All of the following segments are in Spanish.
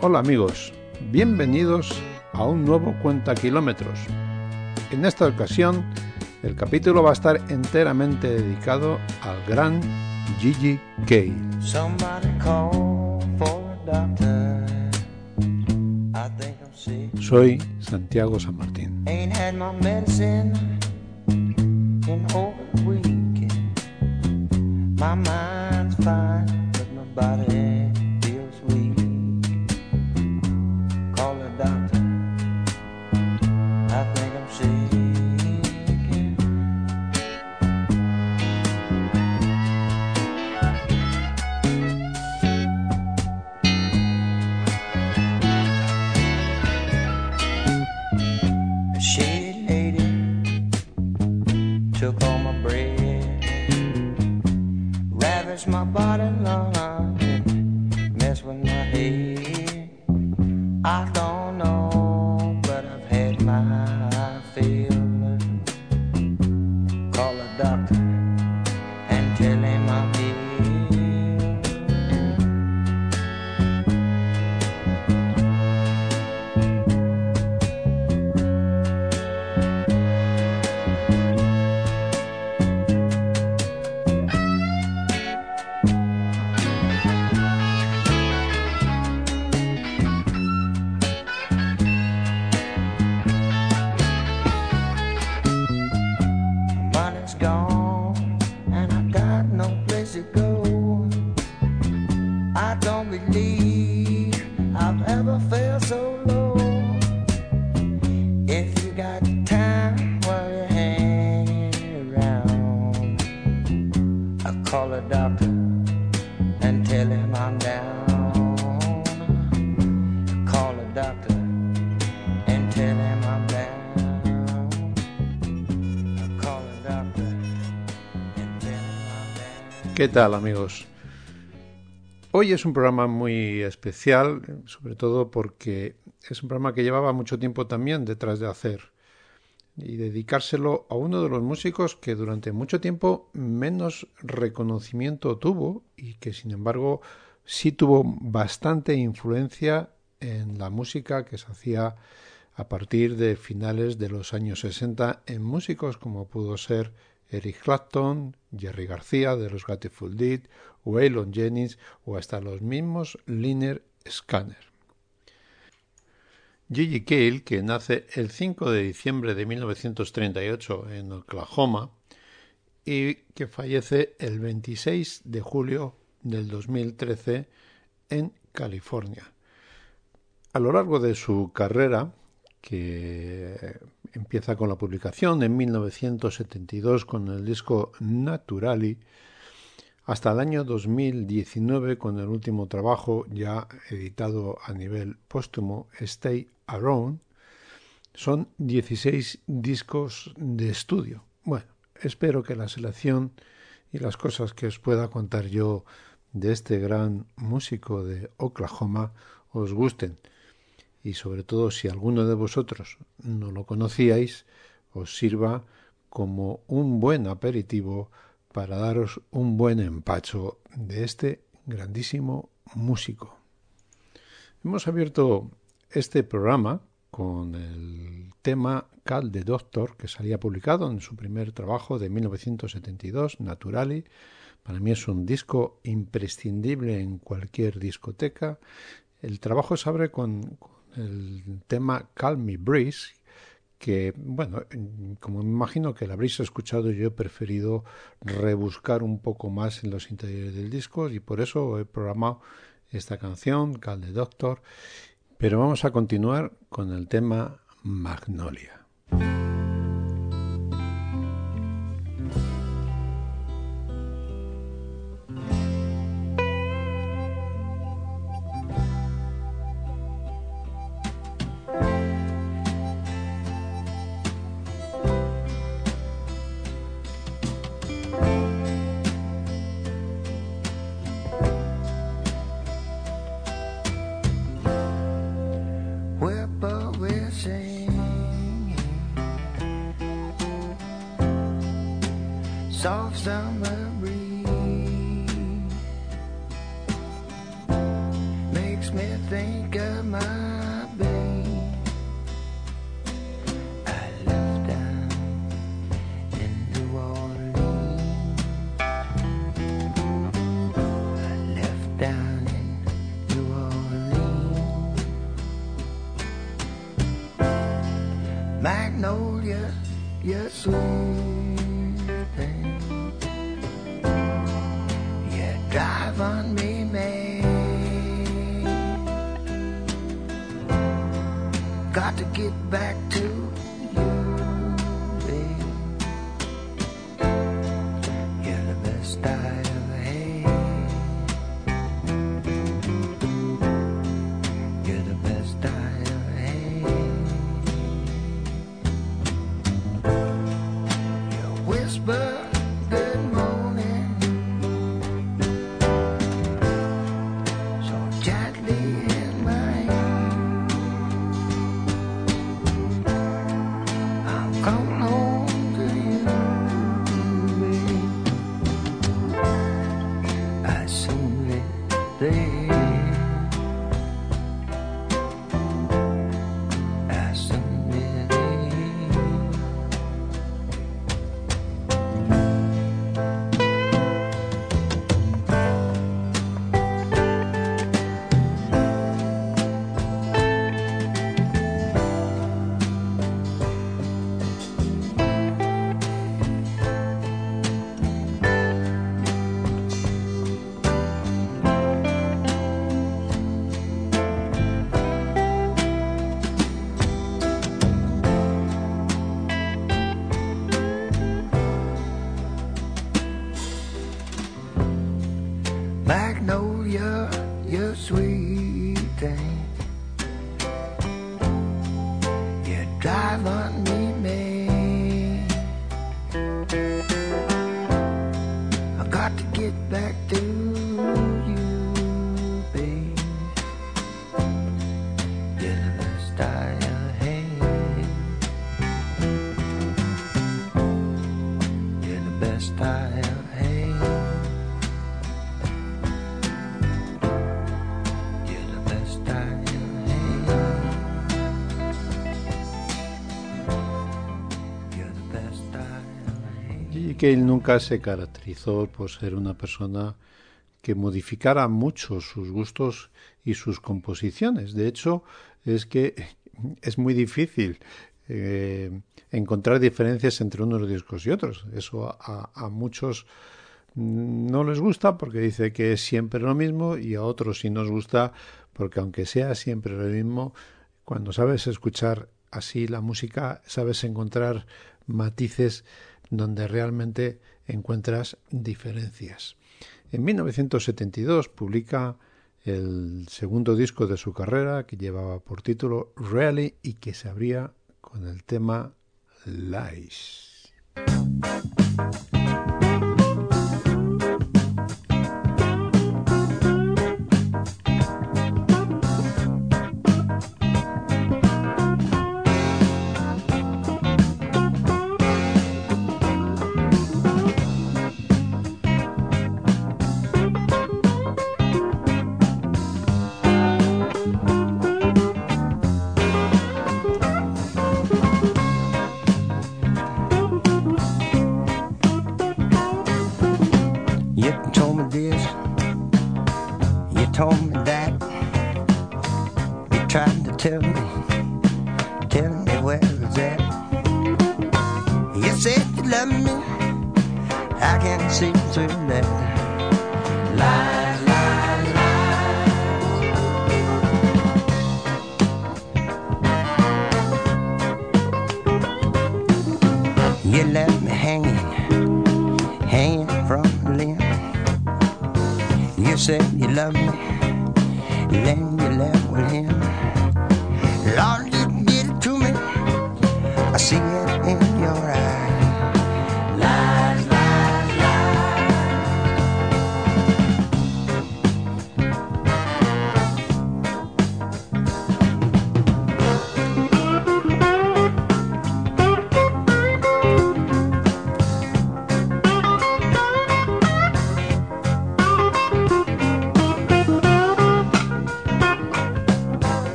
Hola amigos, bienvenidos a un nuevo Cuenta Kilómetros. En esta ocasión, el capítulo va a estar enteramente dedicado al gran Gigi Gale. Soy Santiago San Martín. My mind's fine, but my body took all my bread, ravished my body long, ¿Qué tal amigos? Hoy es un programa muy especial, sobre todo porque es un programa que llevaba mucho tiempo también detrás de hacer y dedicárselo a uno de los músicos que durante mucho tiempo menos reconocimiento tuvo y que sin embargo sí tuvo bastante influencia en la música que se hacía a partir de finales de los años 60 en músicos como pudo ser Eric Clapton, Jerry García de los Grateful Dead, Waylon Jennings o hasta los mismos Liner Scanner. Gigi Cale, que nace el 5 de diciembre de 1938 en Oklahoma y que fallece el 26 de julio del 2013 en California. A lo largo de su carrera, que empieza con la publicación en 1972 con el disco Naturali, hasta el año 2019 con el último trabajo ya editado a nivel póstumo, Stay Around, son 16 discos de estudio. Bueno, espero que la selección y las cosas que os pueda contar yo de este gran músico de Oklahoma os gusten y sobre todo si alguno de vosotros no lo conocíais, os sirva como un buen aperitivo para daros un buen empacho de este grandísimo músico. Hemos abierto este programa con el tema Cal de Doctor, que salía publicado en su primer trabajo de 1972, Naturali. Para mí es un disco imprescindible en cualquier discoteca. El trabajo se abre con, con el tema Calm Me Breeze, que, bueno, como me imagino que lo habréis escuchado, yo he preferido rebuscar un poco más en los interiores del disco y por eso he programado esta canción, Cal de Doctor. Pero vamos a continuar con el tema Magnolia. Magnolia, you're sweet thing. Cale nunca se caracterizó por ser una persona que modificara mucho sus gustos y sus composiciones. De hecho, es que es muy difícil eh, encontrar diferencias entre unos discos y otros. Eso a, a muchos no les gusta porque dice que es siempre lo mismo y a otros sí nos gusta porque aunque sea siempre lo mismo, cuando sabes escuchar así la música, sabes encontrar matices donde realmente encuentras diferencias. En 1972 publica el segundo disco de su carrera que llevaba por título Really y que se abría con el tema Lies.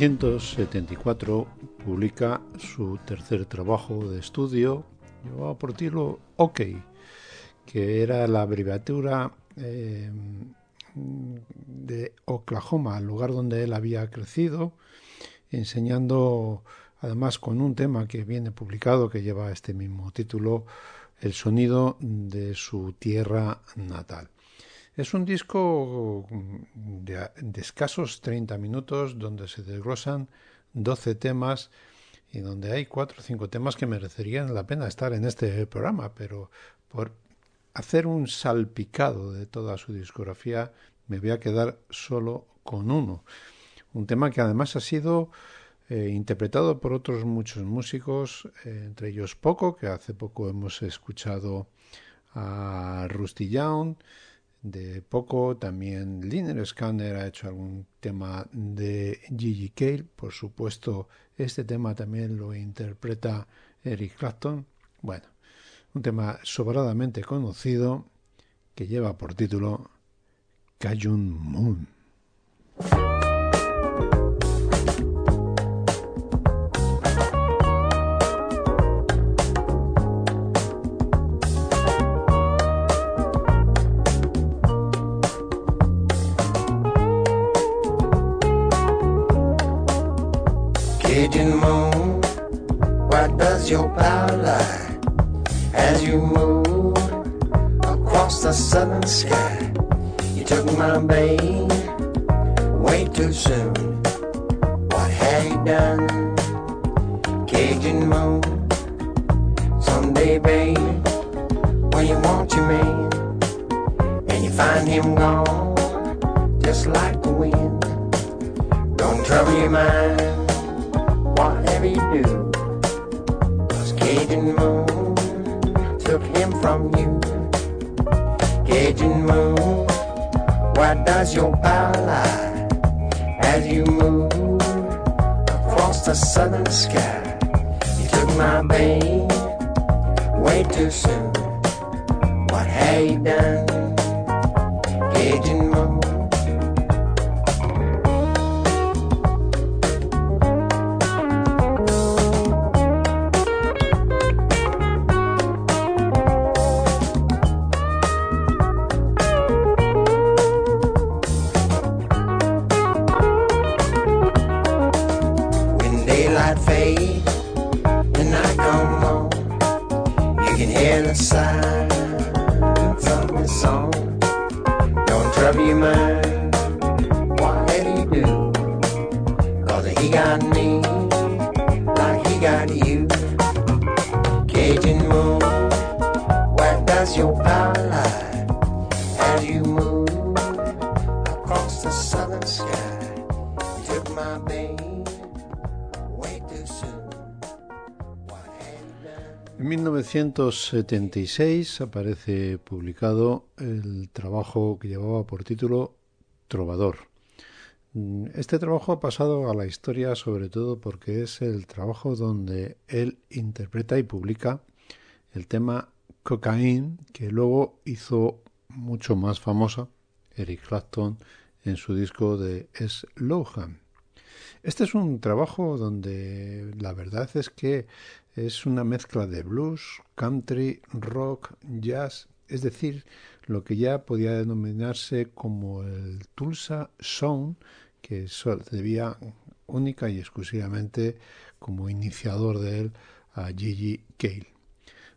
1974 publica su tercer trabajo de estudio, llevado por título OK, que era la abreviatura eh, de Oklahoma, el lugar donde él había crecido, enseñando además con un tema que viene publicado que lleva este mismo título, el sonido de su tierra natal. Es un disco de, escasos 30 minutos donde se desglosan 12 temas y donde hay 4 o 5 temas que merecerían la pena estar en este programa, pero por hacer un salpicado de toda su discografía me voy a quedar solo con uno. Un tema que además ha sido eh, interpretado por otros muchos músicos, eh, entre ellos Poco, que hace poco hemos escuchado a Rusty Young, de Poco, también Liner Scanner ha hecho algún tema de Gigi Cale, por supuesto este tema también lo interpreta Eric Clapton, bueno, un tema sobradamente conocido que lleva por título Cajun Moon. What does your power lie as you move across the southern sky? You took my babe way too soon. What have you done, Cajun moon? Someday, babe, when you want your man and you find him gone, just like the wind, don't trouble your mind whatever you do. Cajun Moon took him from you. Cajun Moon, why does your power lie as you move across the southern sky? You took my babe way too soon. What have you done, 1976 aparece publicado el trabajo que llevaba por título Trovador. Mm, Este trabajo ha pasado a la historia sobre todo porque es el trabajo donde él interpreta y publica el tema Cocaine, que luego hizo mucho más famosa Eric Clapton en su disco de Slowham. Este es un trabajo donde la verdad es que es una mezcla de blues, country, rock, jazz, es decir, lo que ya podía denominarse como el Tulsa Sound, que debía única y exclusivamente como iniciador de él a Gigi Cale.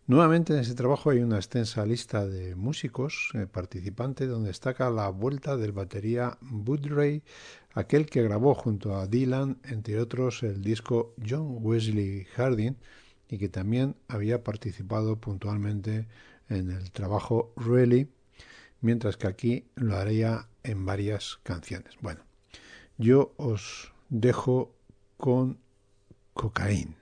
Nuevamente en ese trabajo hay una extensa lista de músicos eh, participantes donde destaca la vuelta del batería Bud Ray, aquel que grabó junto a Dylan, entre otros, el disco John Wesley Harding y que también había participado puntualmente en el trabajo Really, mientras que aquí lo haría en varias canciones. Bueno, yo os dejo con Cocaine.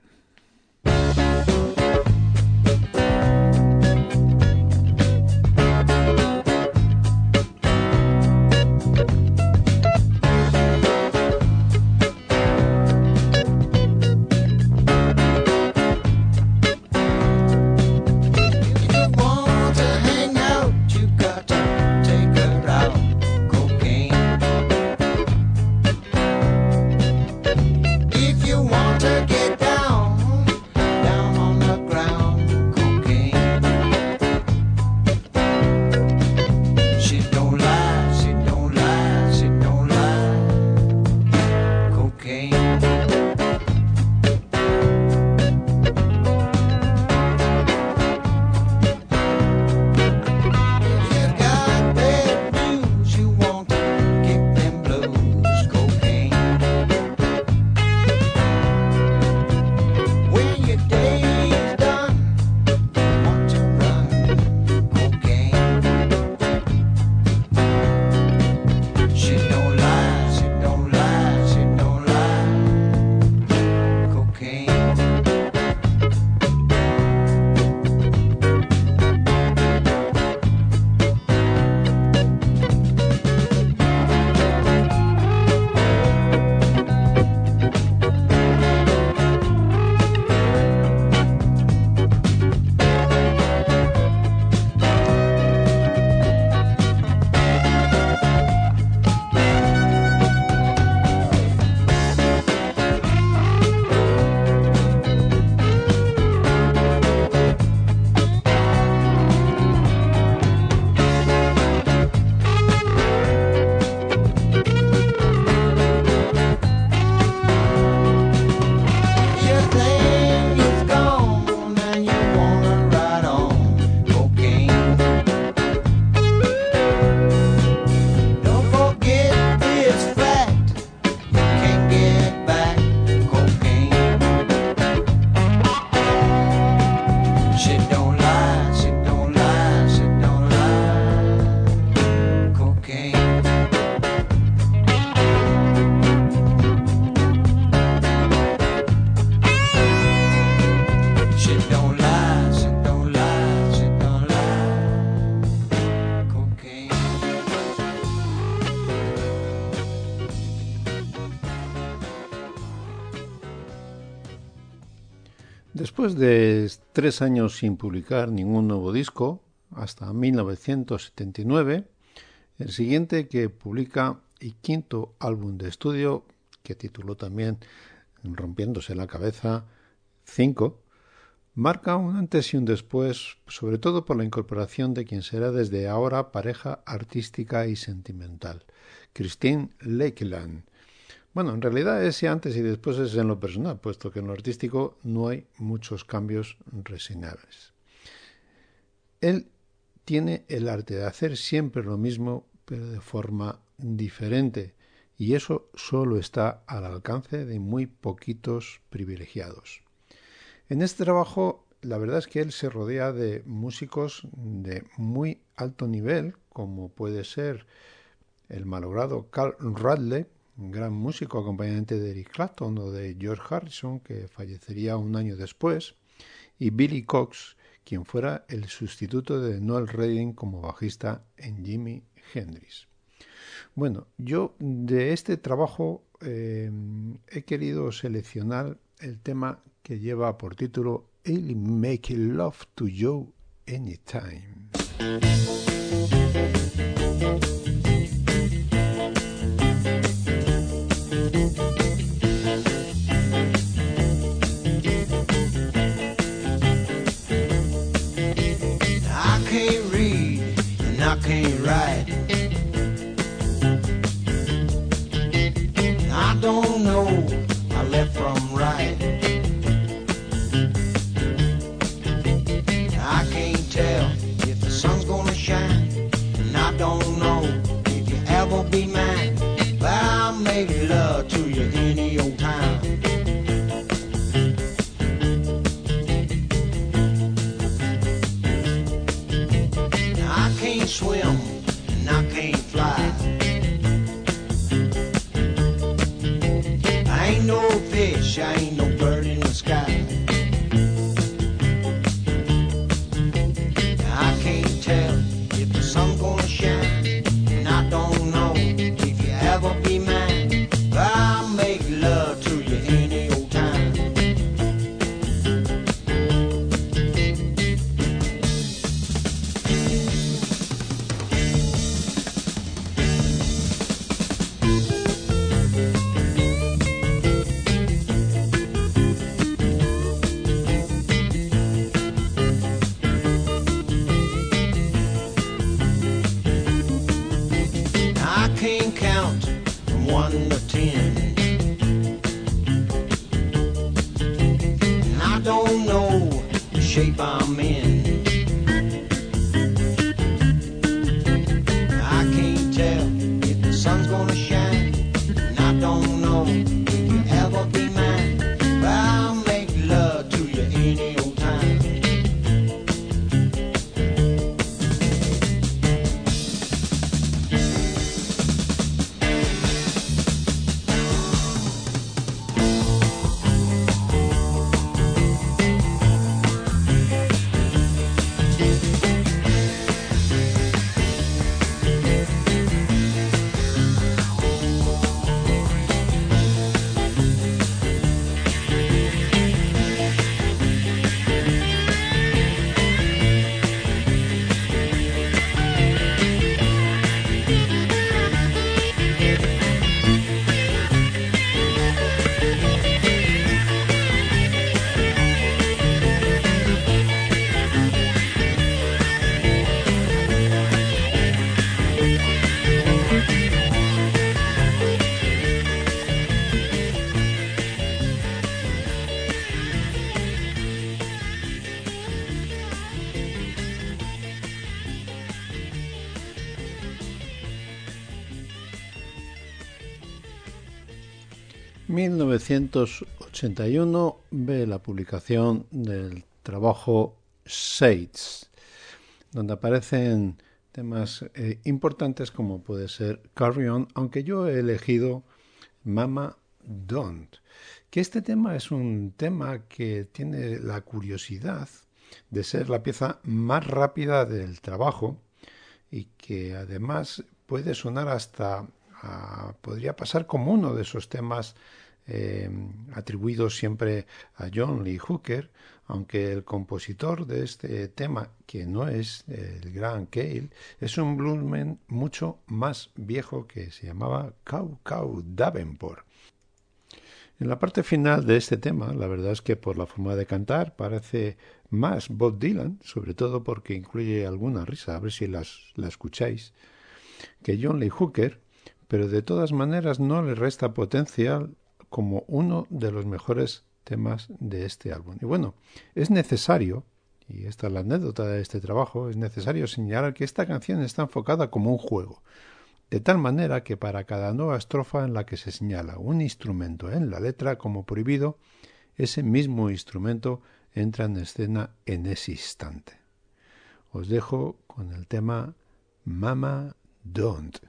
Después de tres años sin publicar ningún nuevo disco, hasta 1979, el siguiente que publica y quinto álbum de estudio, que tituló también Rompiéndose la cabeza 5, marca un antes y un después, sobre todo por la incorporación de quien será desde ahora pareja artística y sentimental, Christine Lakeland. Bueno, en realidad ese antes y después es en lo personal, puesto que en lo artístico no hay muchos cambios reseñables. Él tiene el arte de hacer siempre lo mismo, pero de forma diferente, y eso solo está al alcance de muy poquitos privilegiados. En este trabajo, la verdad es que él se rodea de músicos de muy alto nivel, como puede ser el malogrado Carl Radley, un gran músico acompañante de Eric Clapton o de George Harrison, que fallecería un año después, y Billy Cox, quien fuera el sustituto de Noel Redding como bajista en Jimi Hendrix. Bueno, yo de este trabajo eh, he querido seleccionar el tema que lleva por título I'll Make Love to You Anytime. don't know if you ever been 1981 ve la publicación del trabajo Shades, donde aparecen temas eh, importantes como puede ser Carry On, aunque yo he elegido Mama Don't, que este tema es un tema que tiene la curiosidad de ser la pieza más rápida del trabajo y que además puede sonar hasta podría pasar como uno de esos temas eh, atribuidos siempre a John Lee Hooker, aunque el compositor de este tema, que no es el gran Cale, es un bluesman mucho más viejo que se llamaba Cow Cow Davenport. En la parte final de este tema, la verdad es que por la forma de cantar parece más Bob Dylan, sobre todo porque incluye alguna risa, a ver si las, la escucháis, que John Lee Hooker, pero de todas maneras no le resta potencial como uno de los mejores temas de este álbum. Y bueno, es necesario, y esta es la anécdota de este trabajo, es necesario señalar que esta canción está enfocada como un juego, de tal manera que para cada nueva estrofa en la que se señala un instrumento en la letra como prohibido, ese mismo instrumento entra en escena en ese instante. Os dejo con el tema Mama Don't.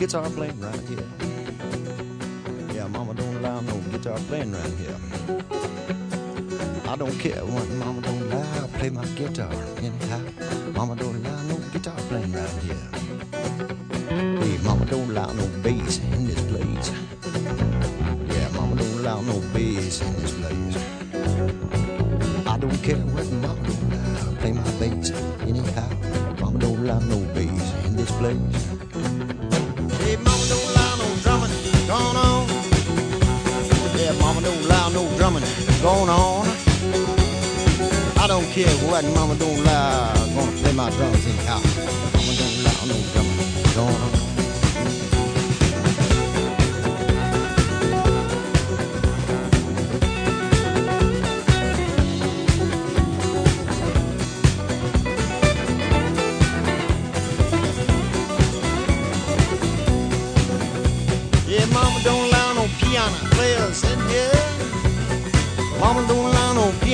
Guitar playing right here. Yeah, mama don't allow no guitar playing right here. I don't care what mama don't allow, I play my guitar anyhow. Mama don't allow no guitar playing right here. Hey, mama don't allow no bass in this place. Yeah, mama don't allow no bass in this place. I don't care what mama don't allow, I play my bass anyhow. Mama don't allow no bass in this place. Going on. I don't care what mama don't allow, gonna play my drums anyhow. Mama don't allow no drumming going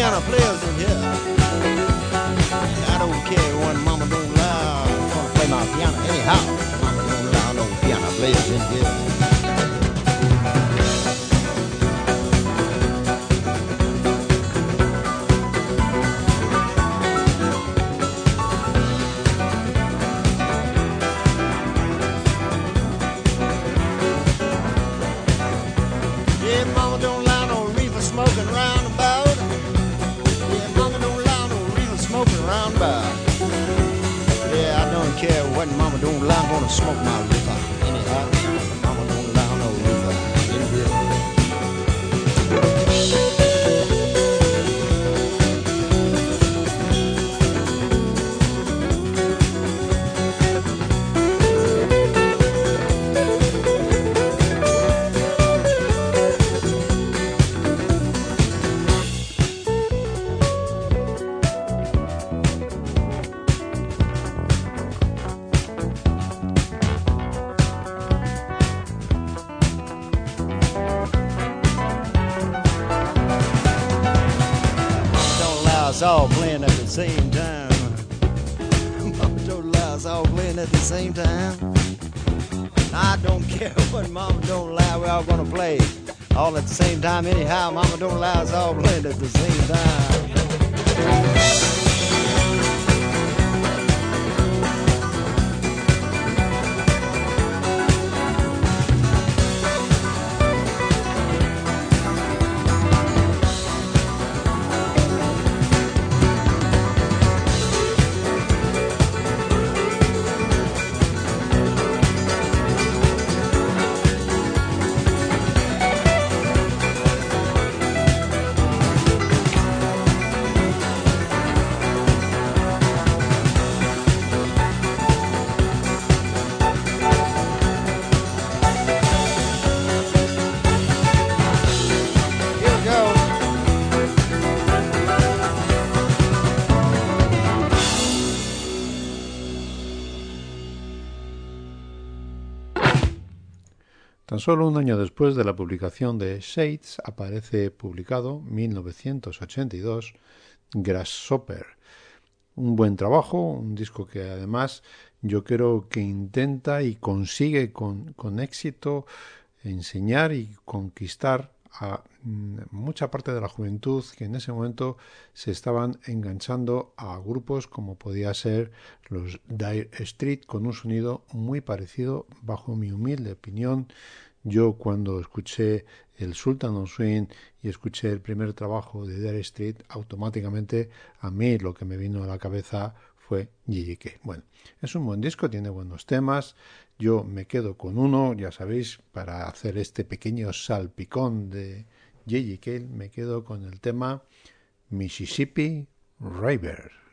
piano players in here. I don't care when mama don't allow. I'm gonna play my piano anyhow. Mama don't allow no piano players in here. Solo un año después de la publicación de Shades aparece publicado 1982 Grasshopper. Un buen trabajo, un disco que además yo creo que intenta y consigue con, con éxito enseñar y conquistar a mm, mucha parte de la juventud que en ese momento se estaban enganchando a grupos como podía ser los Dire Street con un sonido muy parecido bajo mi humilde opinión yo cuando escuché el Sultan of Swing y escuché el primer trabajo de Dire Street automáticamente a mí lo que me vino a la cabeza fue GGK. Bueno, es un buen disco, tiene buenos temas, yo me quedo con uno, ya sabéis, para hacer este pequeño salpicón de J.J. me quedo con el tema Mississippi River.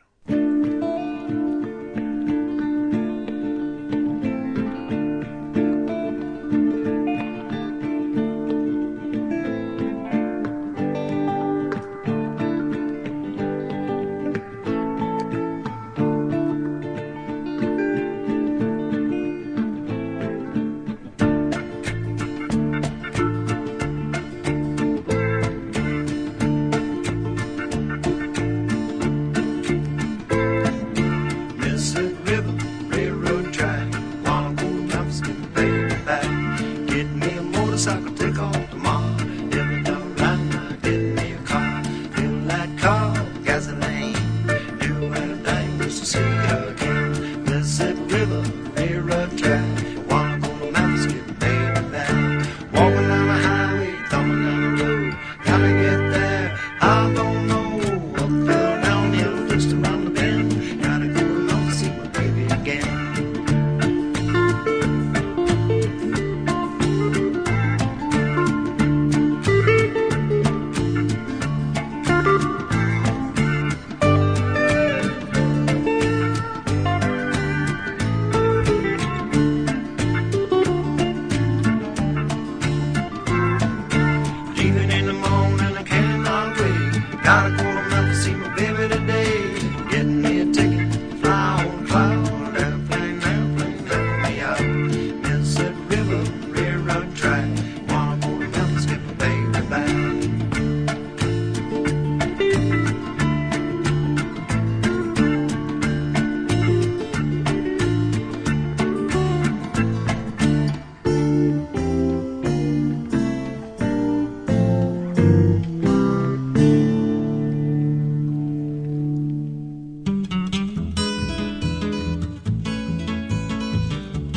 together.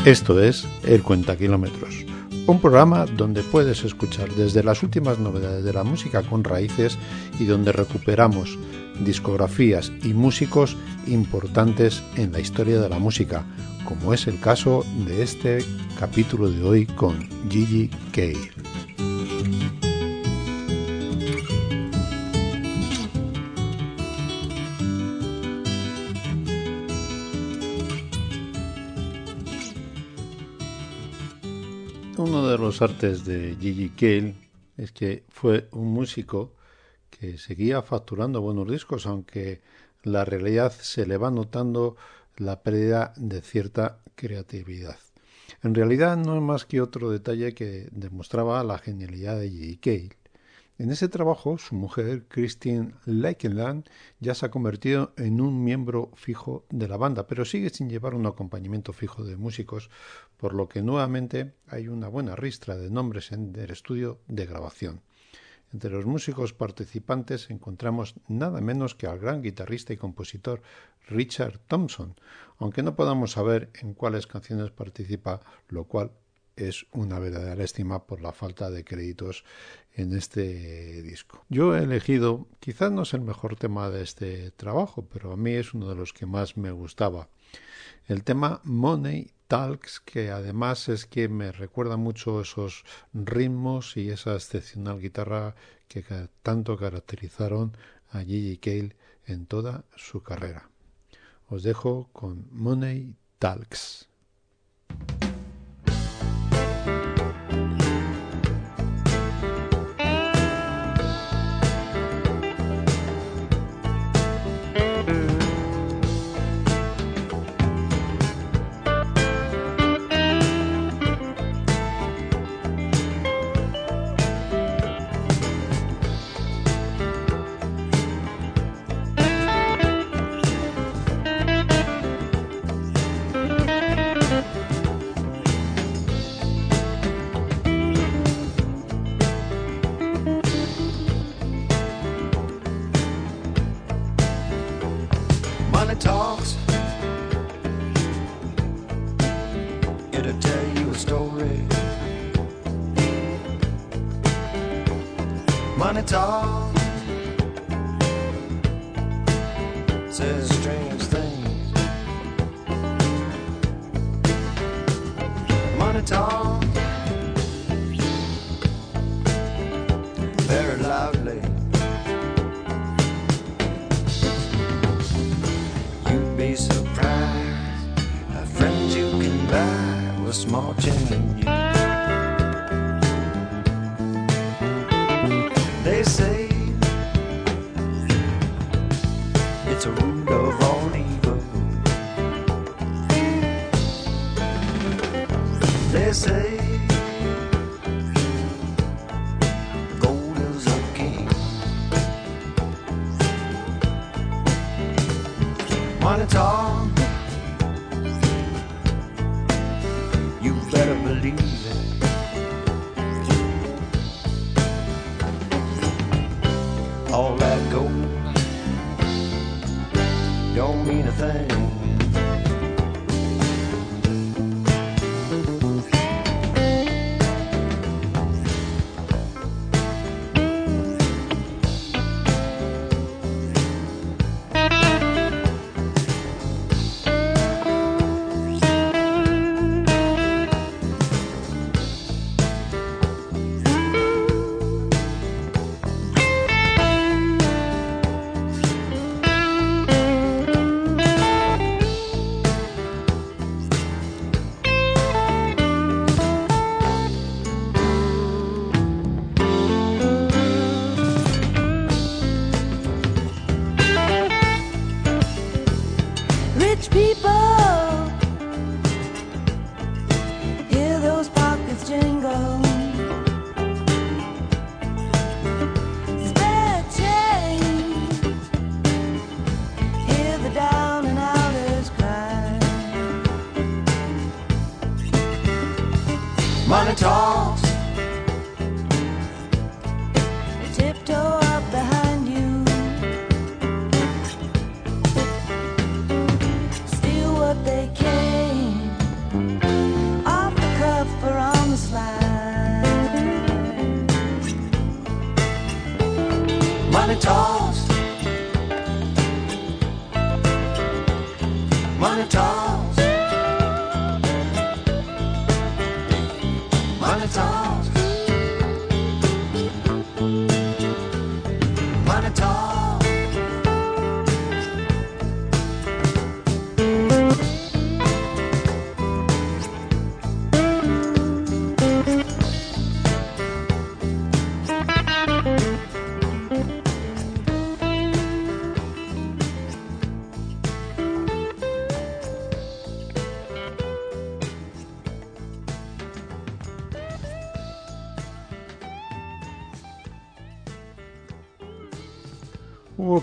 Esto es El Cuenta Kilómetros, un programa donde puedes escuchar desde las últimas novedades de la música con raíces y donde recuperamos discografías y músicos importantes en la historia de la música, como es el caso de este capítulo de hoy con Gigi Cale. Los artes de Gigi Cale es que fue un músico que seguía facturando buenos discos, aunque la realidad se le va notando la pérdida de cierta creatividad. En realidad no es más que otro detalle que demostraba la genialidad de Gigi Cale. En ese trabajo, su mujer, Christine Leikeland, ya se ha convertido en un miembro fijo de la banda, pero sigue sin llevar un acompañamiento fijo de músicos, por lo que nuevamente hay una buena ristra de nombres en el estudio de grabación. Entre los músicos participantes encontramos nada menos que al gran guitarrista y compositor Richard Thompson, aunque no podamos saber en cuáles canciones participa, lo cual es una verdadera estima por la falta de créditos en este disco. Yo he elegido, quizás no es el mejor tema de este trabajo, pero a mí es uno de los que más me gustaba. El tema Money Talks, que además es que me recuerda mucho esos ritmos y esa excepcional guitarra que tanto caracterizaron a Gigi Cale en toda su carrera. Os dejo con Money Talks. Money talks. Says strange things. Money talks. Very loudly. You'd be surprised how friends you can buy with small change. Say People,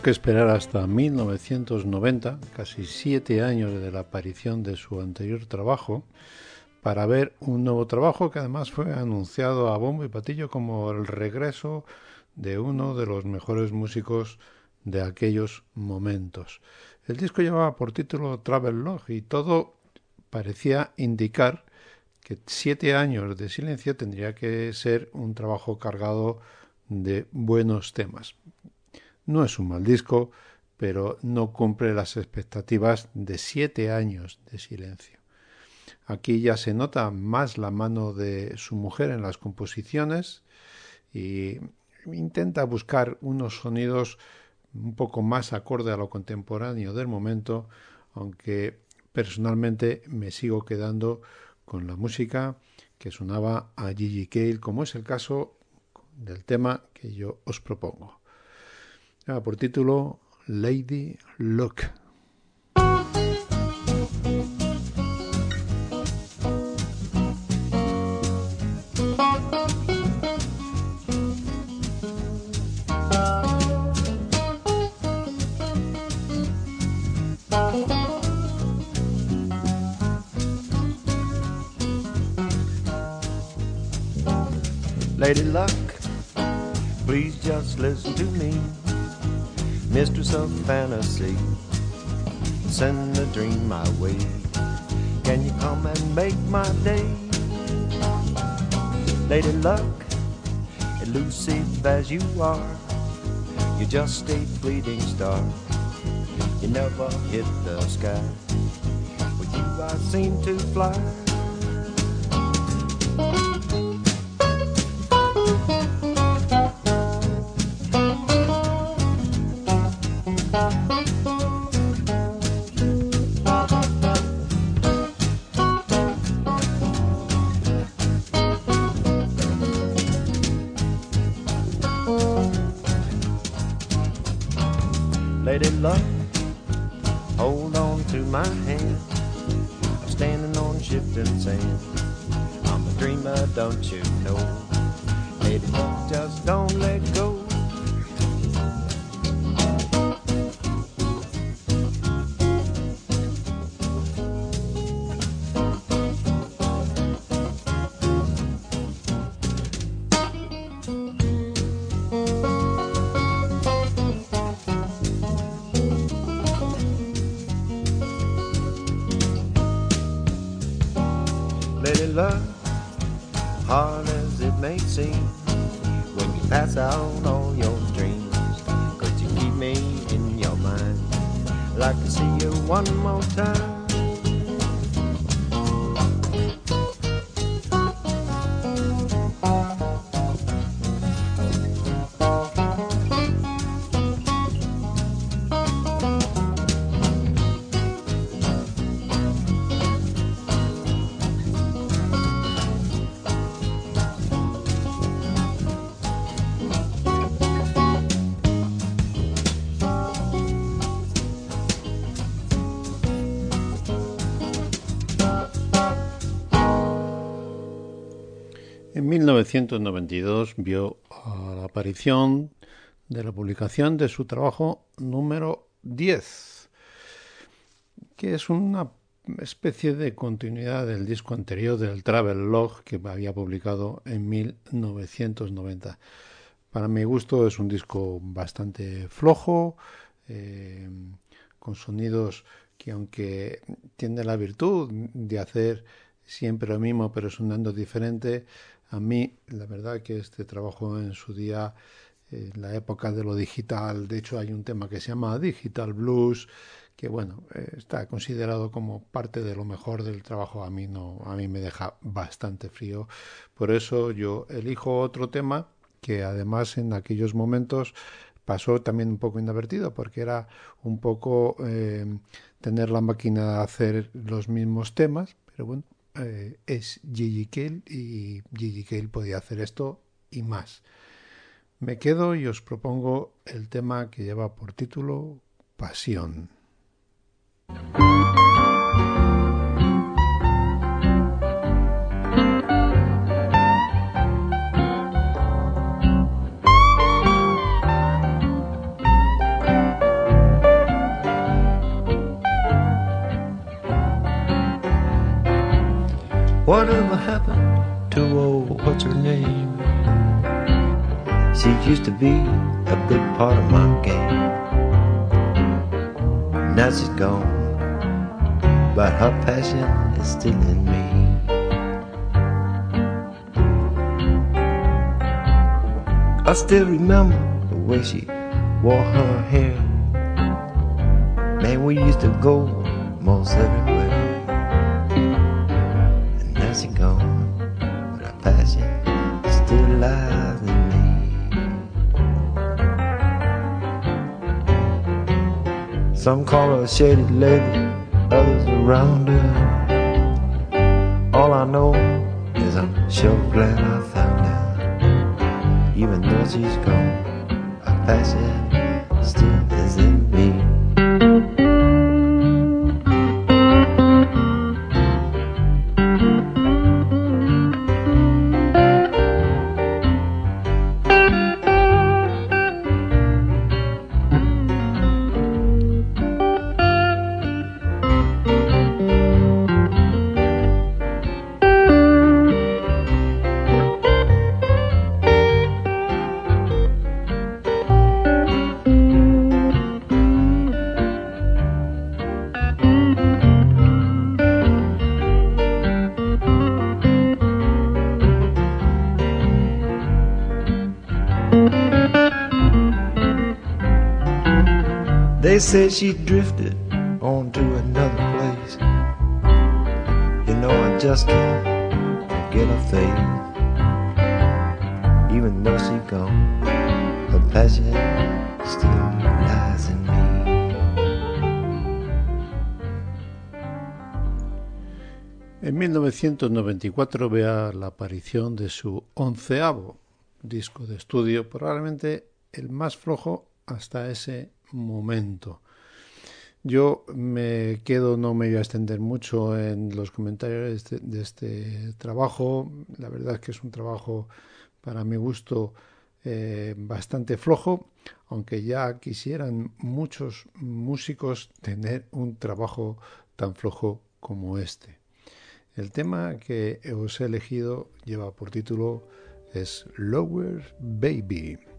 que esperar hasta 1990, casi siete años de la aparición de su anterior trabajo, para ver un nuevo trabajo que además fue anunciado a bombo y patillo como el regreso de uno de los mejores músicos de aquellos momentos. El disco llevaba por título Travel Log y todo parecía indicar que siete años de silencio tendría que ser un trabajo cargado de buenos temas. No es un mal disco, pero no cumple las expectativas de siete años de silencio. Aquí ya se nota más la mano de su mujer en las composiciones y intenta buscar unos sonidos un poco más acorde a lo contemporáneo del momento, aunque personalmente me sigo quedando con la música que sonaba a Gigi Cale, como es el caso del tema que yo os propongo. Por título Lady Luck. Lady Luck, please just listen to me, mistress of fantasy. send a dream my way. Can you come and make my day? Lady Luck, elusive as you are, you're just a fleeting star. You never hit the sky. With you, I seem to fly. My hand. I'm standing on shifting sand. I'm a dreamer, don't you know? Lady just don't let go. 1992 vio la aparición de la publicación de su trabajo número 10, que es una especie de continuidad del disco anterior del Travel Log que había publicado en 1990. Para mi gusto es un disco bastante flojo, eh, con sonidos que aunque tiene la virtud de hacer siempre lo mismo pero sonando diferente, a mí la verdad que este trabajo en su día, en la época de lo digital, de hecho hay un tema que se llama Digital Blues, que bueno, eh, está considerado como parte de lo mejor del trabajo, a mí no, a mí me deja bastante frío. Por eso yo elijo otro tema que además en aquellos momentos pasó también un poco inadvertido porque era un poco eh, tener la máquina de hacer los mismos temas, pero bueno, eh, es Gigi Cale y Gigi Cale podía hacer esto y más. Me quedo y os propongo el tema que lleva por título Pasión. Whatever happened to old what's her name? She used to be a big part of my game. Now she's gone, but her passion is still in me. I still remember the way she wore her hair. Man, we used to go most everywhere. Some call her a shady lady, others around her. All I know is I'm sure glad I found her. Even though she's gone, her passion still They said she drifted on to another place. You know, I just can't get her face. Even though she gone, her passion still lies in me. En 1994 vea la aparición de su onceavo disco de estudio, probablemente el más flojo hasta ese momento. Yo me quedo, no me voy a extender mucho en los comentarios de este, este trabajo. La verdad es que es un trabajo, para mi gusto, eh, bastante flojo, aunque ya quisieran muchos músicos tener un trabajo tan flojo como este. El tema que os he elegido lleva por título es Lower Baby.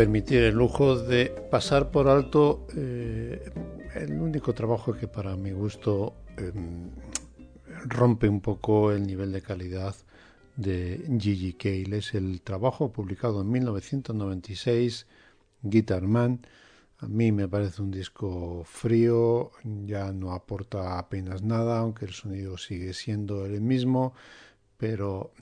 Permitir el lujo de pasar por alto eh, el único trabajo que para mi gusto eh, rompe un poco el nivel de calidad de Gigi Cale. Es el trabajo publicado en 1996, Guitar Man. A mí me parece un disco frío, ya no aporta apenas nada, aunque el sonido sigue siendo el mismo, pero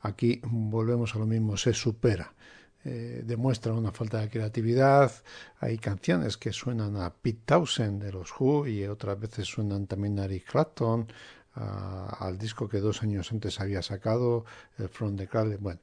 aquí volvemos a lo mismo, se supera. Eh, demuestra una falta de creatividad. Hay canciones que suenan a Pete Townsend de los Who y otras veces suenan también a Eric Clapton, al disco que dos años antes había sacado, el Front the Crowd. Bueno,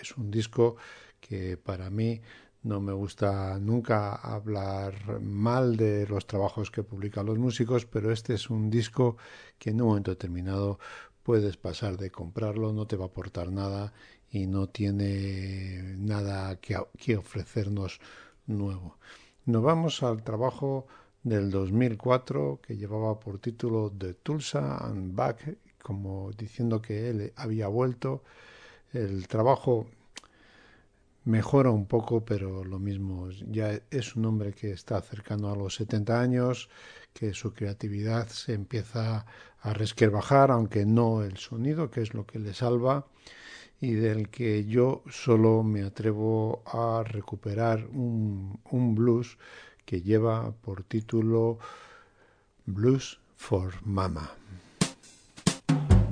es, un disco que para mí no me gusta nunca hablar mal de los trabajos que publican los músicos, pero este es un disco que en un momento determinado puedes pasar de comprarlo, no te va a aportar nada y no tiene nada que, ofrecernos nuevo. Nos vamos al trabajo del 2004 que llevaba por título The Tulsa and Back, como diciendo que él había vuelto. El trabajo mejora un poco, pero lo mismo, ya es un hombre que está cercano a los 70 años, que su creatividad se empieza a resquebrajar, aunque no el sonido, que es lo que le salva, y del que yo solo me atrevo a recuperar un, un blues que lleva por título Blues for Mama.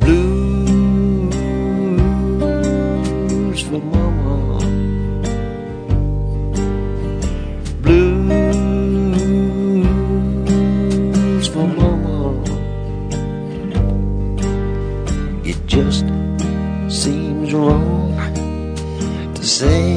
Blues just to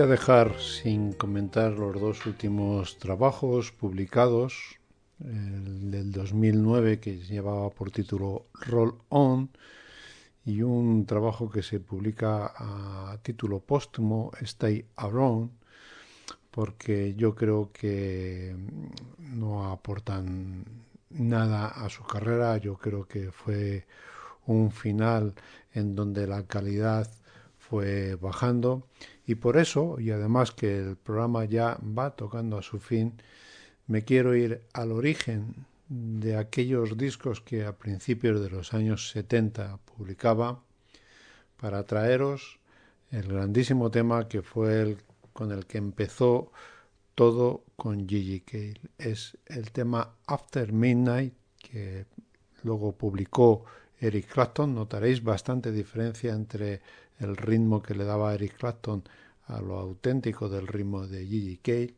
Voy a dejar sin comentar los dos últimos trabajos publicados, el del 2009 que llevaba por título Roll On y un trabajo que se publica a título póstumo Stay Around porque yo creo que no aportan nada a su carrera, yo creo que fue un final en donde la calidad fue bajando y por eso, y además que el programa ya va tocando a su fin, me quiero ir al origen de aquellos discos que a principios de los años 70 publicaba para traeros el grandísimo tema que fue el con el que empezó todo con Gigi Cale. Es el tema After Midnight que luego publicó Eric Clapton. Notaréis bastante diferencia entre el ritmo que le daba Eric Clapton a lo auténtico del ritmo de Gigi Cale.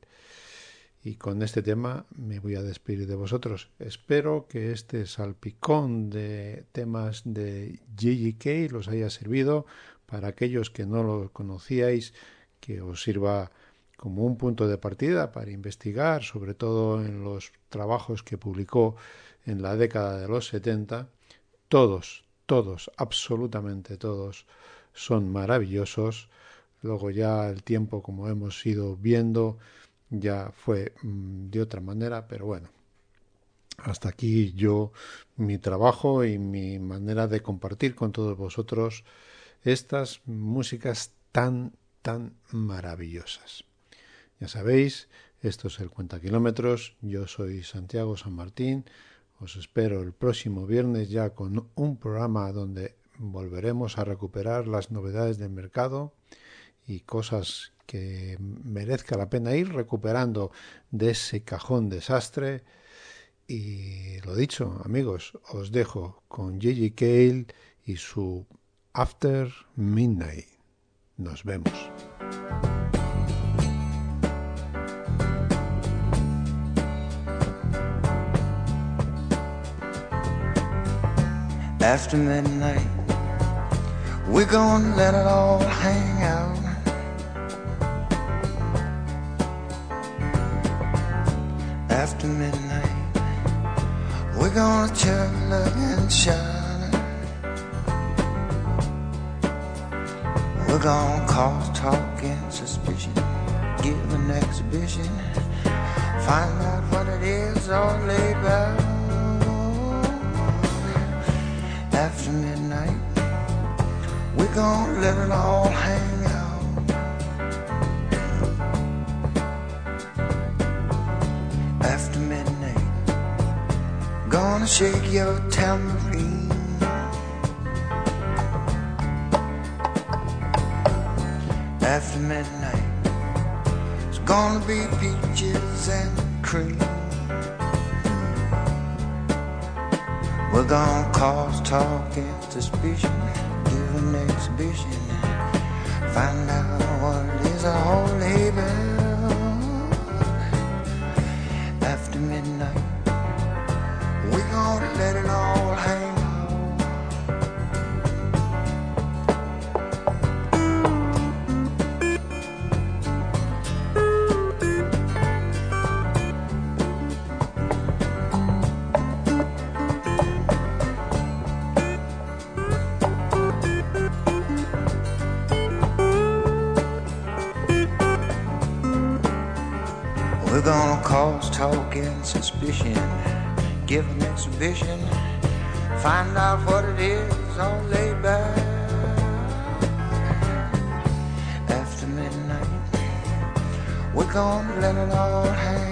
Y con este tema me voy a despedir de vosotros. Espero que este salpicón de temas de Gigi Cale os haya servido para aquellos que no lo conocíais, que os sirva como un punto de partida para investigar, sobre todo en los trabajos que publicó en la década de los 70. Todos, todos, absolutamente todos, son maravillosos. Luego ya el tiempo, como hemos ido viendo, ya fue mm, de otra manera, pero bueno, hasta aquí yo mi trabajo y mi manera de compartir con todos vosotros estas músicas tan, tan maravillosas. Ya sabéis, esto es el Cuenta Kilómetros, yo soy Santiago San Martín, os espero el próximo viernes ya con un programa donde volveremos a recuperar las novedades del mercado y cosas que merezca la pena ir recuperando de ese cajón desastre. Y lo dicho, amigos, os dejo con Gigi Cale y su After Midnight. Nos vemos. We're gonna let it all hang out. after midnight. We're gonna chug, look, and shine. We're gonna cause talk and suspicion, give an exhibition, find out what it is all about. After midnight, we're gonna let it all hang out. After midnight, gonna shake your tambourine. After midnight, it's gonna be peaches and cream. We're gonna cause talk and suspicion, an exhibition. Find out what is a whole haven. After midnight, we gonna let it all hang. About. suspicion. Give an exhibition, find out what it is laid back. After midnight, we're gonna let it all hang.